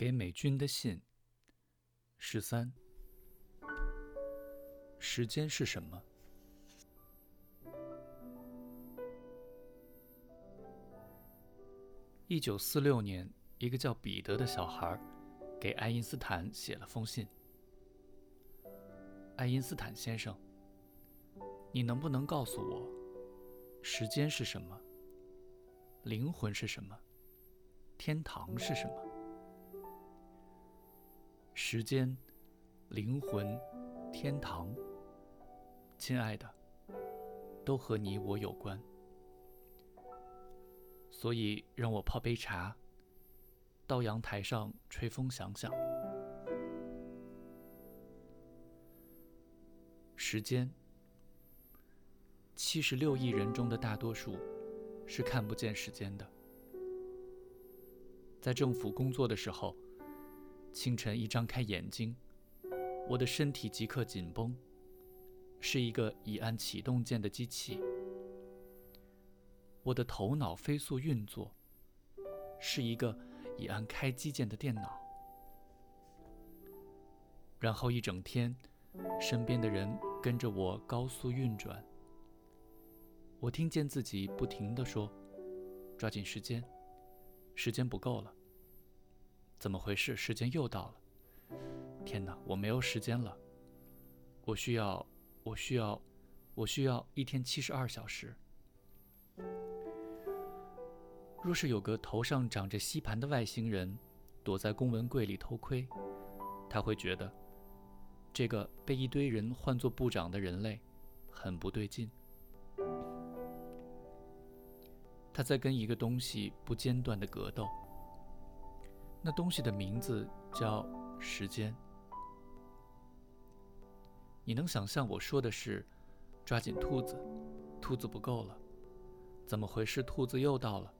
给美军的信。十三。时间是什么？一九四六年，一个叫彼得的小孩给爱因斯坦写了封信。爱因斯坦先生，你能不能告诉我，时间是什么？灵魂是什么？天堂是什么？时间、灵魂、天堂，亲爱的，都和你我有关。所以，让我泡杯茶，到阳台上吹风，想想。时间，七十六亿人中的大多数是看不见时间的。在政府工作的时候，清晨一张开眼睛，我的身体即刻紧绷，是一个已按启动键的机器。我的头脑飞速运作，是一个已按开机键的电脑。然后一整天，身边的人跟着我高速运转。我听见自己不停地说：“抓紧时间。”时间不够了，怎么回事？时间又到了！天哪，我没有时间了。我需要，我需要，我需要一天七十二小时。若是有个头上长着吸盘的外星人躲在公文柜里偷窥，他会觉得这个被一堆人唤作部长的人类很不对劲。他在跟一个东西不间断的格斗，那东西的名字叫时间。你能想象我说的是抓紧兔子，兔子不够了，怎么回事？兔子又到了！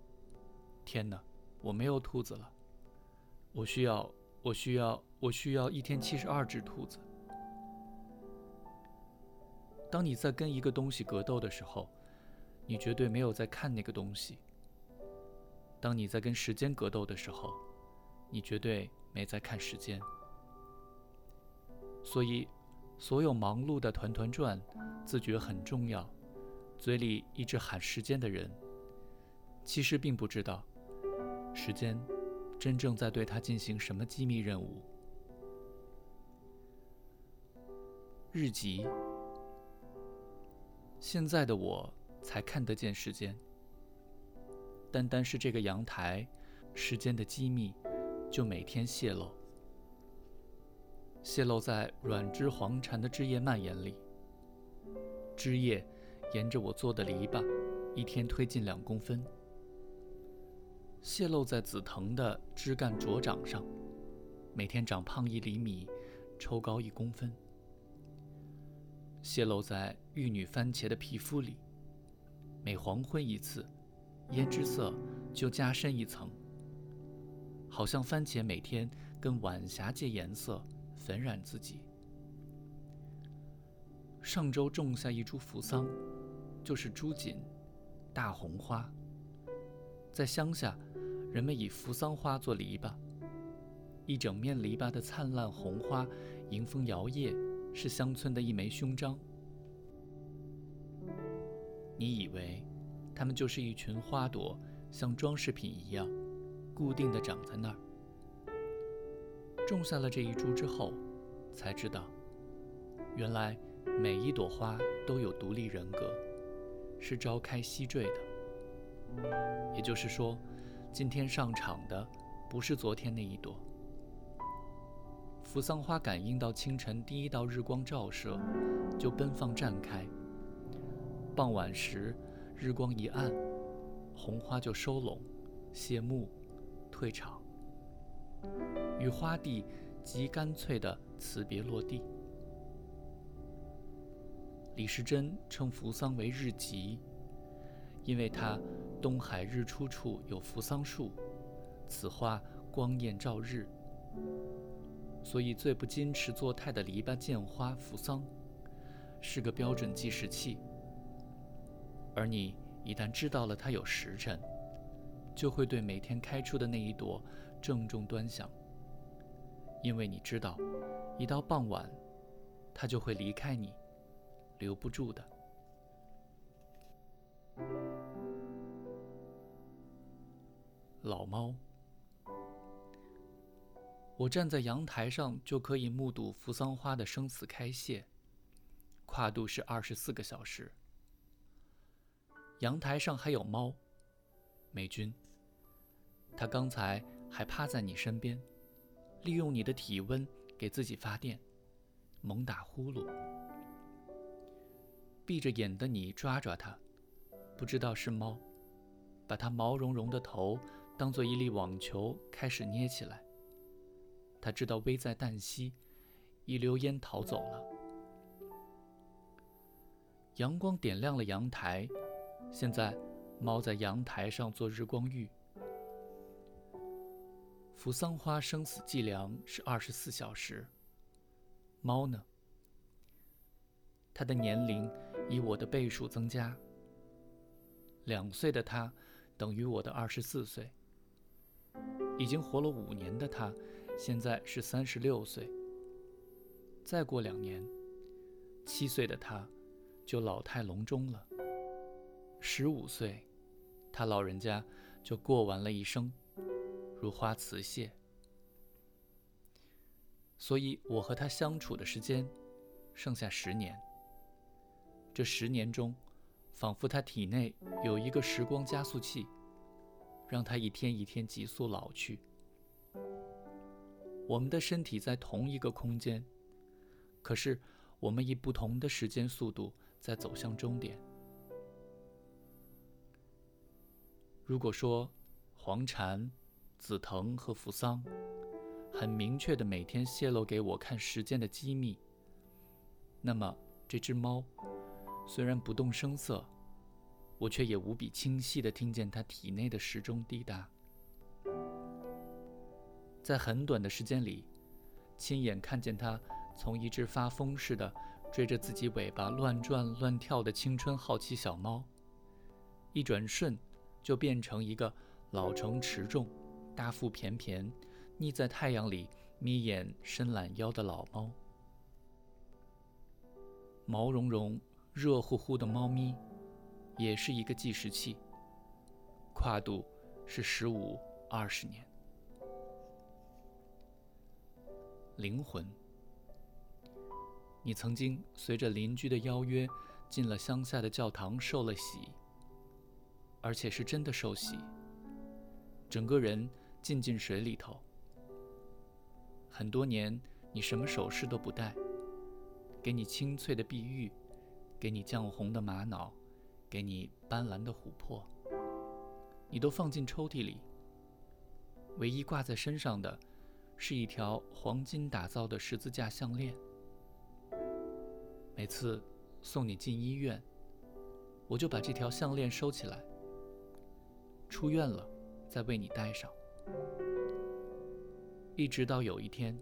天哪，我没有兔子了，我需要，我需要，我需要一天七十二只兔子。当你在跟一个东西格斗的时候。你绝对没有在看那个东西。当你在跟时间格斗的时候，你绝对没在看时间。所以，所有忙碌的团团转、自觉很重要、嘴里一直喊时间的人，其实并不知道时间真正在对他进行什么机密任务。日记。现在的我。才看得见时间。单单是这个阳台，时间的机密就每天泄露，泄露在软枝黄蝉的枝叶蔓延里。枝叶沿着我做的篱笆，一天推进两公分；泄露在紫藤的枝干茁长上，每天长胖一厘米，抽高一公分；泄露在玉女番茄的皮肤里。每黄昏一次，胭脂色就加深一层，好像番茄每天跟晚霞借颜色粉染自己。上周种下一株扶桑，就是朱槿，大红花。在乡下，人们以扶桑花做篱笆，一整面篱笆的灿烂红花迎风摇曳，是乡村的一枚勋章。你以为，它们就是一群花朵，像装饰品一样，固定的长在那儿。种下了这一株之后，才知道，原来每一朵花都有独立人格，是朝开夕坠的。也就是说，今天上场的不是昨天那一朵。扶桑花感应到清晨第一道日光照射，就奔放绽开。傍晚时，日光一暗，红花就收拢、谢幕、退场，与花地极干脆的辞别落地。李时珍称扶桑为日吉，因为它东海日出处有扶桑树，此花光艳照日，所以最不矜持作态的篱笆见花扶桑，是个标准计时器。而你一旦知道了它有时辰，就会对每天开出的那一朵郑重端详，因为你知道，一到傍晚，它就会离开你，留不住的。老猫，我站在阳台上就可以目睹扶桑花的生死开谢，跨度是二十四个小时。阳台上还有猫，美君。他刚才还趴在你身边，利用你的体温给自己发电，猛打呼噜。闭着眼的你抓抓它，不知道是猫，把它毛茸茸的头。当做一粒网球开始捏起来。他知道危在旦夕，一溜烟逃走了。阳光点亮了阳台，现在猫在阳台上做日光浴。扶桑花生死计量是二十四小时。猫呢？它的年龄以我的倍数增加。两岁的它等于我的二十四岁。已经活了五年的他，现在是三十六岁。再过两年，七岁的他就老态龙钟了。十五岁，他老人家就过完了一生，如花辞谢。所以我和他相处的时间，剩下十年。这十年中，仿佛他体内有一个时光加速器。让他一天一天急速老去。我们的身体在同一个空间，可是我们以不同的时间速度在走向终点。如果说黄蝉、紫藤和扶桑很明确的每天泄露给我看时间的机密，那么这只猫虽然不动声色。我却也无比清晰地听见它体内的时钟滴答，在很短的时间里，亲眼看见它从一只发疯似的追着自己尾巴乱转乱跳的青春好奇小猫，一转瞬就变成一个老成持重、大腹便便、腻在太阳里眯眼伸懒腰的老猫，毛茸茸、热乎乎的猫咪。也是一个计时器，跨度是十五、二十年。灵魂，你曾经随着邻居的邀约进了乡下的教堂受了洗，而且是真的受洗，整个人浸进水里头。很多年你什么首饰都不戴，给你清脆的碧玉，给你绛红的玛瑙。给你斑斓的琥珀，你都放进抽屉里。唯一挂在身上的，是一条黄金打造的十字架项链。每次送你进医院，我就把这条项链收起来。出院了，再为你戴上。一直到有一天，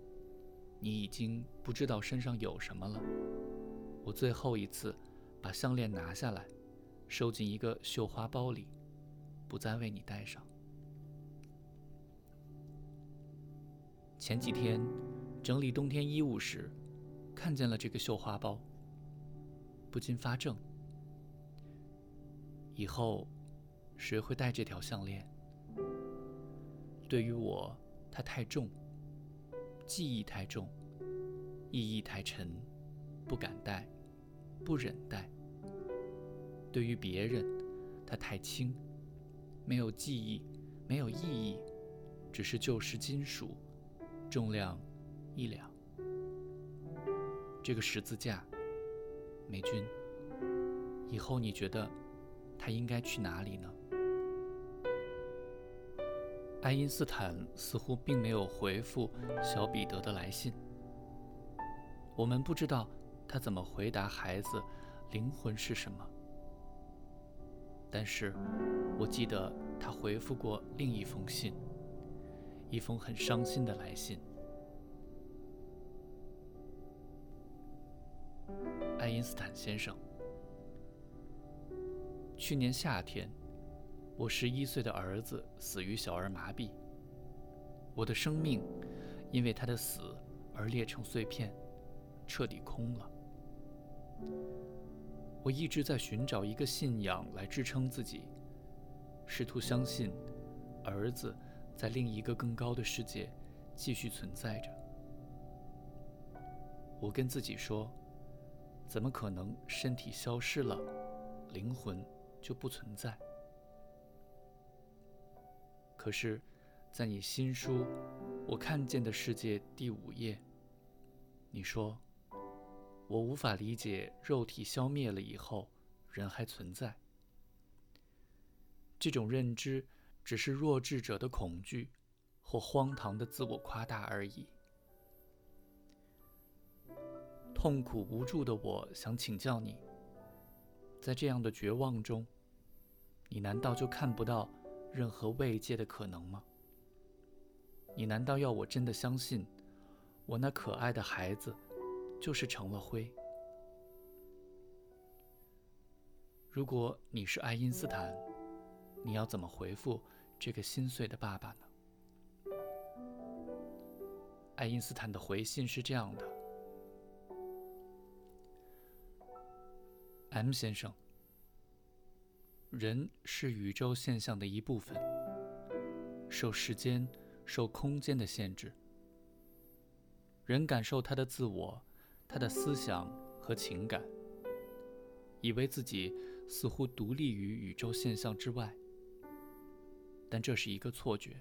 你已经不知道身上有什么了，我最后一次把项链拿下来。收进一个绣花包里，不再为你戴上。前几天整理冬天衣物时，看见了这个绣花包，不禁发怔：以后谁会戴这条项链？对于我，它太重，记忆太重，意义太沉，不敢戴，不忍戴。对于别人，它太轻，没有记忆，没有意义，只是旧时金属，重量一两。这个十字架，美君，以后你觉得它应该去哪里呢？爱因斯坦似乎并没有回复小彼得的来信。我们不知道他怎么回答孩子：“灵魂是什么？”但是，我记得他回复过另一封信，一封很伤心的来信。爱因斯坦先生，去年夏天，我十一岁的儿子死于小儿麻痹。我的生命，因为他的死而裂成碎片，彻底空了。我一直在寻找一个信仰来支撑自己，试图相信儿子在另一个更高的世界继续存在着。我跟自己说，怎么可能身体消失了，灵魂就不存在？可是，在你新书《我看见的世界》第五页，你说：“我无法理解肉体消灭了以后，人还存在。这种认知只是弱智者的恐惧或荒唐的自我夸大而已。”痛苦无助的我想请教你，在这样的绝望中，你难道就看不到？任何慰藉的可能吗？你难道要我真的相信，我那可爱的孩子就是成了灰？如果你是爱因斯坦，你要怎么回复这个心碎的爸爸呢？爱因斯坦的回信是这样的：M 先生。人是宇宙现象的一部分，受时间、受空间的限制。人感受他的自我、他的思想和情感，以为自己似乎独立于宇宙现象之外，但这是一个错觉。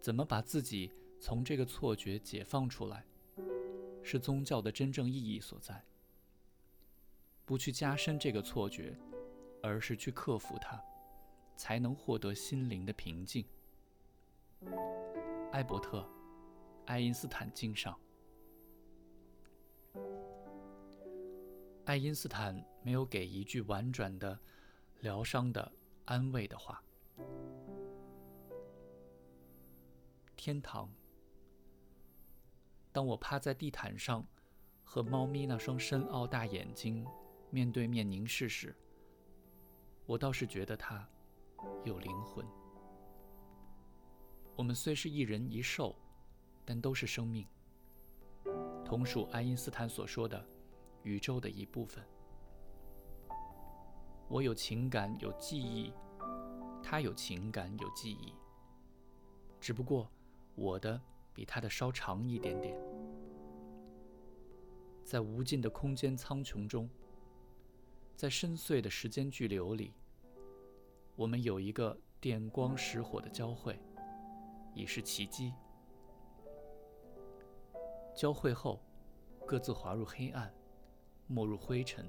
怎么把自己从这个错觉解放出来，是宗教的真正意义所在。不去加深这个错觉，而是去克服它，才能获得心灵的平静。艾伯特·爱因斯坦经上。爱因斯坦没有给一句婉转的、疗伤的、安慰的话。天堂。当我趴在地毯上，和猫咪那双深奥大眼睛。面对面凝视时，我倒是觉得他有灵魂。我们虽是一人一兽，但都是生命，同属爱因斯坦所说的宇宙的一部分。我有情感，有记忆；他有情感，有记忆。只不过我的比他的稍长一点点。在无尽的空间苍穹中。在深邃的时间巨流里，我们有一个电光石火的交汇，已是奇迹。交汇后，各自滑入黑暗，没入灰尘。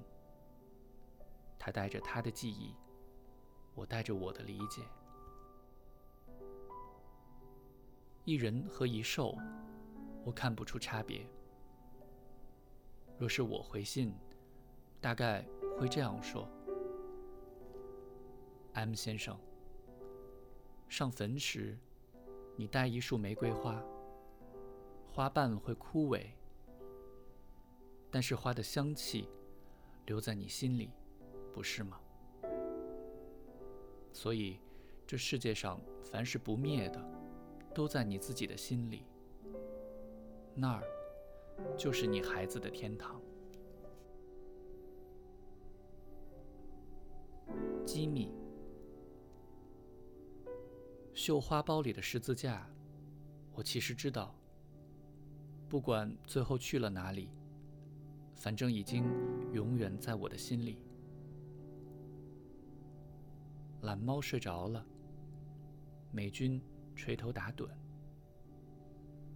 他带着他的记忆，我带着我的理解。一人和一兽，我看不出差别。若是我回信，大概。会这样说，M 先生。上坟时，你带一束玫瑰花，花瓣会枯萎，但是花的香气留在你心里，不是吗？所以，这世界上凡是不灭的，都在你自己的心里，那儿就是你孩子的天堂。机密。绣花包里的十字架，我其实知道。不管最后去了哪里，反正已经永远在我的心里。懒猫睡着了，美军垂头打盹，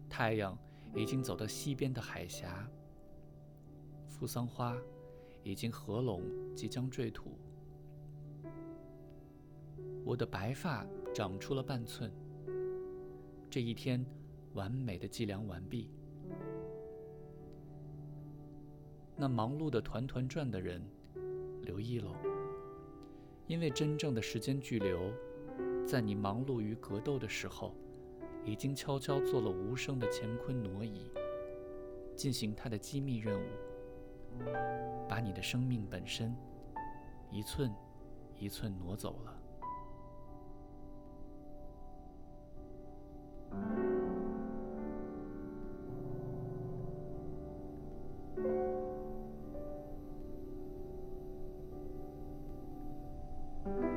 太阳已经走到西边的海峡，扶桑花已经合拢，即将坠土。我的白发长出了半寸。这一天，完美的计量完毕。那忙碌的团团转的人，留意喽，因为真正的时间巨流，在你忙碌于格斗的时候，已经悄悄做了无声的乾坤挪移，进行它的机密任务，把你的生命本身，一寸一寸挪走了。you.